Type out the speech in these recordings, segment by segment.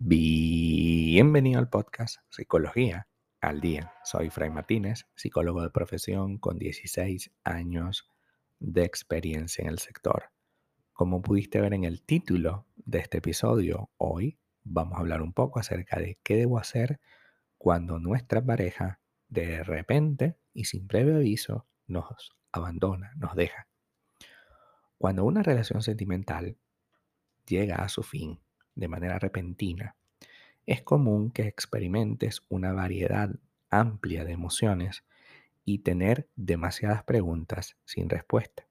Bienvenido al podcast Psicología al Día. Soy Fray Martínez, psicólogo de profesión con 16 años de experiencia en el sector. Como pudiste ver en el título de este episodio, hoy vamos a hablar un poco acerca de qué debo hacer cuando nuestra pareja de repente y sin previo aviso nos abandona, nos deja. Cuando una relación sentimental llega a su fin de manera repentina, es común que experimentes una variedad amplia de emociones y tener demasiadas preguntas sin respuesta.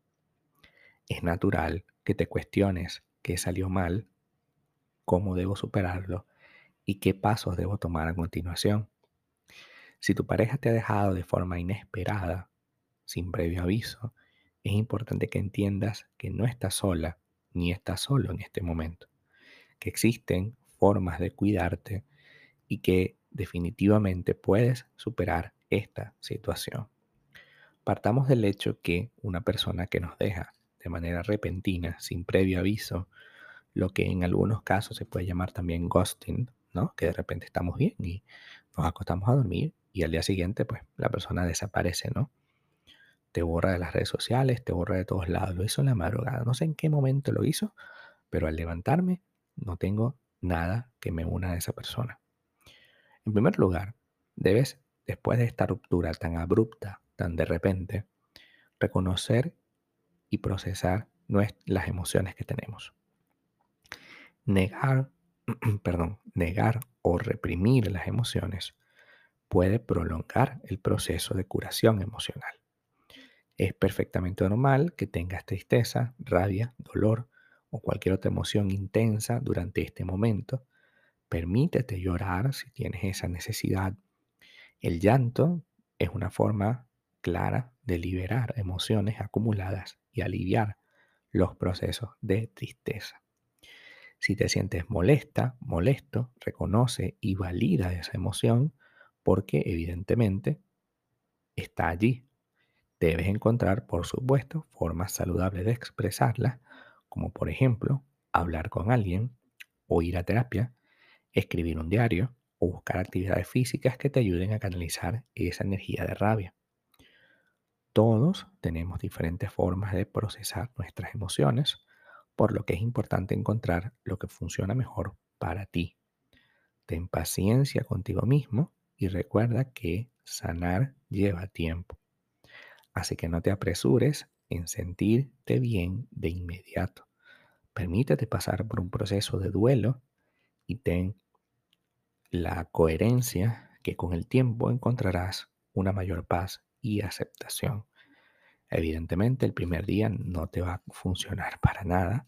Es natural que te cuestiones qué salió mal, cómo debo superarlo y qué pasos debo tomar a continuación. Si tu pareja te ha dejado de forma inesperada, sin previo aviso, es importante que entiendas que no estás sola ni estás solo en este momento, que existen formas de cuidarte y que definitivamente puedes superar esta situación. Partamos del hecho que una persona que nos deja de manera repentina, sin previo aviso, lo que en algunos casos se puede llamar también ghosting, ¿no? Que de repente estamos bien y nos acostamos a dormir y al día siguiente pues la persona desaparece, ¿no? Te borra de las redes sociales, te borra de todos lados. Lo hizo en la madrugada. No sé en qué momento lo hizo, pero al levantarme no tengo nada que me una a esa persona. En primer lugar, debes, después de esta ruptura tan abrupta, tan de repente, reconocer y procesar las emociones que tenemos. Negar, perdón, negar o reprimir las emociones puede prolongar el proceso de curación emocional. Es perfectamente normal que tengas tristeza, rabia, dolor, o cualquier otra emoción intensa durante este momento. Permítete llorar si tienes esa necesidad. El llanto es una forma clara de liberar emociones acumuladas y aliviar los procesos de tristeza. Si te sientes molesta, molesto, reconoce y valida esa emoción porque evidentemente está allí. Debes encontrar, por supuesto, formas saludables de expresarla como por ejemplo hablar con alguien o ir a terapia, escribir un diario o buscar actividades físicas que te ayuden a canalizar esa energía de rabia. Todos tenemos diferentes formas de procesar nuestras emociones, por lo que es importante encontrar lo que funciona mejor para ti. Ten paciencia contigo mismo y recuerda que sanar lleva tiempo. Así que no te apresures en sentirte bien de inmediato. Permítete pasar por un proceso de duelo y ten la coherencia que con el tiempo encontrarás una mayor paz y aceptación. Evidentemente el primer día no te va a funcionar para nada,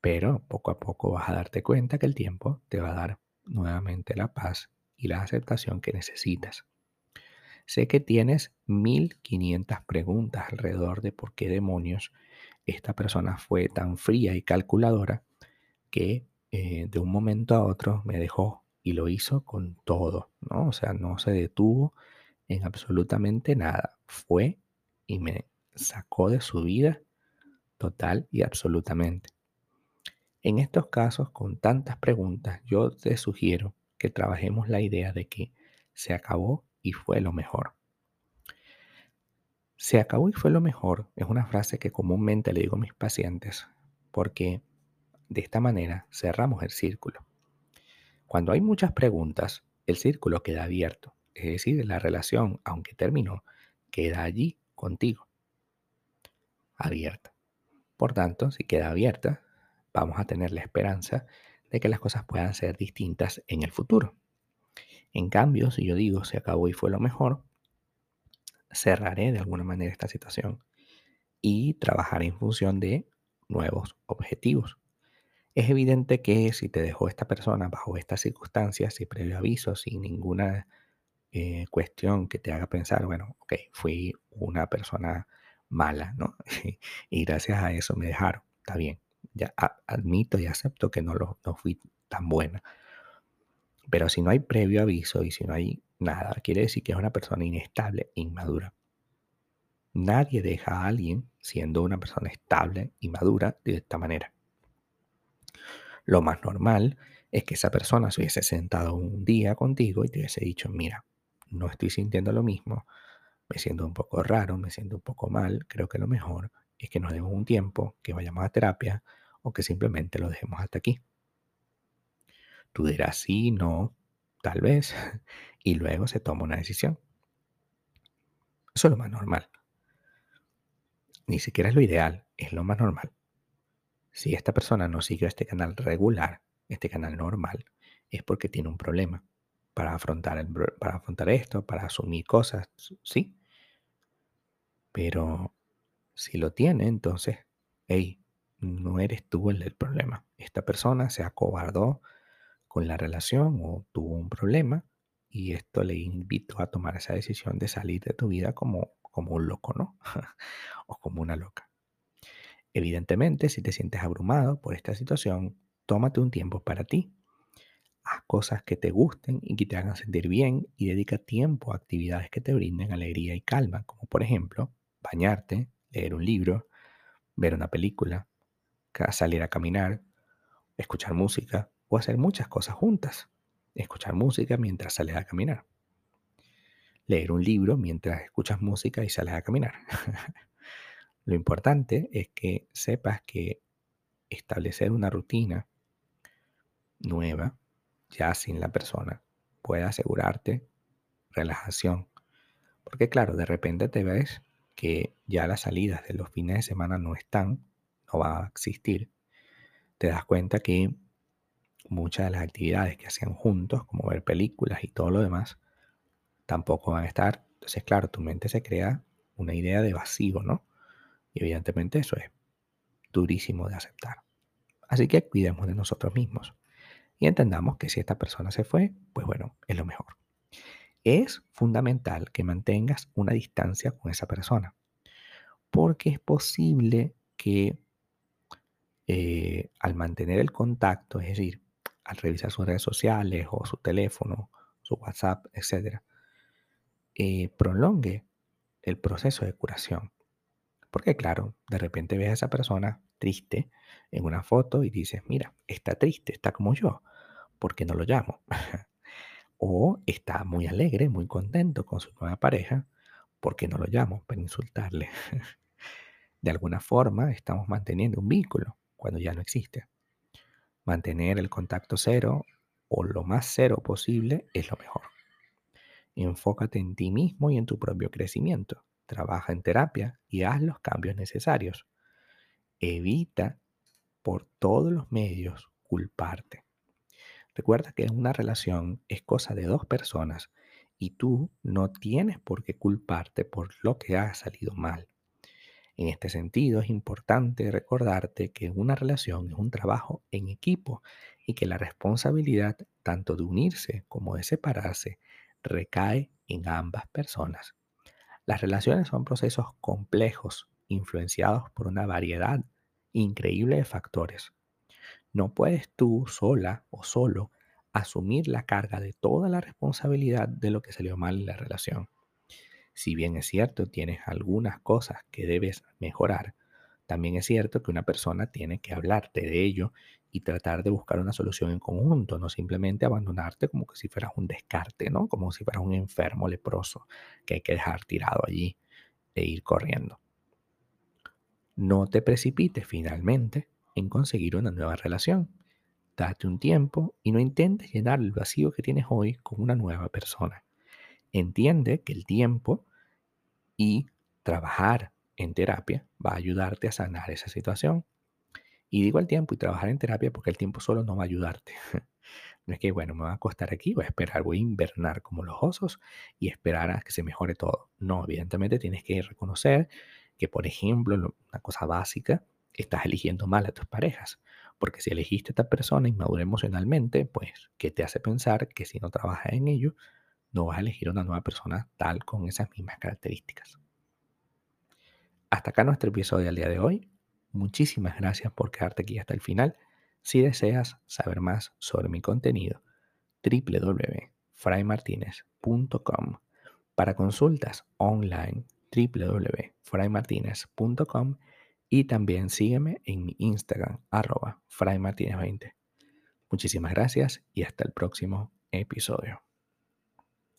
pero poco a poco vas a darte cuenta que el tiempo te va a dar nuevamente la paz y la aceptación que necesitas. Sé que tienes 1500 preguntas alrededor de por qué demonios esta persona fue tan fría y calculadora que eh, de un momento a otro me dejó y lo hizo con todo, ¿no? O sea, no se detuvo en absolutamente nada. Fue y me sacó de su vida total y absolutamente. En estos casos, con tantas preguntas, yo te sugiero que trabajemos la idea de que se acabó y fue lo mejor. Se acabó y fue lo mejor es una frase que comúnmente le digo a mis pacientes porque de esta manera cerramos el círculo. Cuando hay muchas preguntas, el círculo queda abierto, es decir, la relación, aunque terminó, queda allí contigo, abierta. Por tanto, si queda abierta, vamos a tener la esperanza de que las cosas puedan ser distintas en el futuro. En cambio, si yo digo se acabó y fue lo mejor, cerraré de alguna manera esta situación y trabajaré en función de nuevos objetivos. Es evidente que si te dejó esta persona bajo estas circunstancias, sin previo aviso, sin ninguna eh, cuestión que te haga pensar, bueno, ok, fui una persona mala, ¿no? y gracias a eso me dejaron, está bien. Ya admito y acepto que no, lo, no fui tan buena. Pero si no hay previo aviso y si no hay nada, quiere decir que es una persona inestable, inmadura. Nadie deja a alguien siendo una persona estable y madura de esta manera. Lo más normal es que esa persona se hubiese sentado un día contigo y te hubiese dicho, mira, no estoy sintiendo lo mismo, me siento un poco raro, me siento un poco mal, creo que lo mejor es que nos demos un tiempo, que vayamos a terapia o que simplemente lo dejemos hasta aquí. Tú dirás sí, no, tal vez, y luego se toma una decisión. Eso es lo más normal. Ni siquiera es lo ideal, es lo más normal. Si esta persona no sigue este canal regular, este canal normal, es porque tiene un problema para afrontar, para afrontar esto, para asumir cosas, sí. Pero si lo tiene, entonces, hey, no eres tú el del problema. Esta persona se acobardó con la relación o tuvo un problema y esto le invitó a tomar esa decisión de salir de tu vida como, como un loco, ¿no? o como una loca. Evidentemente, si te sientes abrumado por esta situación, tómate un tiempo para ti. Haz cosas que te gusten y que te hagan sentir bien y dedica tiempo a actividades que te brinden alegría y calma, como por ejemplo bañarte, leer un libro, ver una película, salir a caminar, escuchar música o hacer muchas cosas juntas. Escuchar música mientras sales a caminar. Leer un libro mientras escuchas música y sales a caminar. Lo importante es que sepas que establecer una rutina nueva, ya sin la persona, puede asegurarte relajación. Porque claro, de repente te ves que ya las salidas de los fines de semana no están, no va a existir. Te das cuenta que muchas de las actividades que hacían juntos, como ver películas y todo lo demás, tampoco van a estar. Entonces, claro, tu mente se crea una idea de vacío, ¿no? Y evidentemente eso es durísimo de aceptar. Así que cuidemos de nosotros mismos y entendamos que si esta persona se fue, pues bueno, es lo mejor. Es fundamental que mantengas una distancia con esa persona, porque es posible que eh, al mantener el contacto, es decir, al revisar sus redes sociales o su teléfono, su WhatsApp, etc., eh, prolongue el proceso de curación. Porque claro, de repente ves a esa persona triste en una foto y dices, mira, está triste, está como yo, ¿por qué no lo llamo? o está muy alegre, muy contento con su nueva pareja, ¿por qué no lo llamo para insultarle? de alguna forma estamos manteniendo un vínculo cuando ya no existe. Mantener el contacto cero o lo más cero posible es lo mejor. Enfócate en ti mismo y en tu propio crecimiento trabaja en terapia y haz los cambios necesarios. Evita por todos los medios culparte. Recuerda que una relación es cosa de dos personas y tú no tienes por qué culparte por lo que ha salido mal. En este sentido, es importante recordarte que una relación es un trabajo en equipo y que la responsabilidad tanto de unirse como de separarse recae en ambas personas. Las relaciones son procesos complejos, influenciados por una variedad increíble de factores. No puedes tú sola o solo asumir la carga de toda la responsabilidad de lo que salió mal en la relación. Si bien es cierto, tienes algunas cosas que debes mejorar, también es cierto que una persona tiene que hablarte de ello y tratar de buscar una solución en conjunto, no simplemente abandonarte como que si fueras un descarte, ¿no? Como si fueras un enfermo leproso que hay que dejar tirado allí e ir corriendo. No te precipites finalmente en conseguir una nueva relación. Date un tiempo y no intentes llenar el vacío que tienes hoy con una nueva persona. Entiende que el tiempo y trabajar en terapia va a ayudarte a sanar esa situación. Y digo el tiempo y trabajar en terapia porque el tiempo solo no va a ayudarte. No es que, bueno, me va a acostar aquí, voy a esperar, voy a invernar como los osos y esperar a que se mejore todo. No, evidentemente tienes que reconocer que, por ejemplo, una cosa básica, estás eligiendo mal a tus parejas. Porque si elegiste a esta persona inmadura emocionalmente, pues, ¿qué te hace pensar que si no trabajas en ello, no vas a elegir una nueva persona tal con esas mismas características? Hasta acá nuestro episodio del día de hoy. Muchísimas gracias por quedarte aquí hasta el final. Si deseas saber más sobre mi contenido, www.fraymartinez.com para consultas online, www.fraymartinez.com y también sígueme en mi Instagram, arroba fraymartinez20. Muchísimas gracias y hasta el próximo episodio.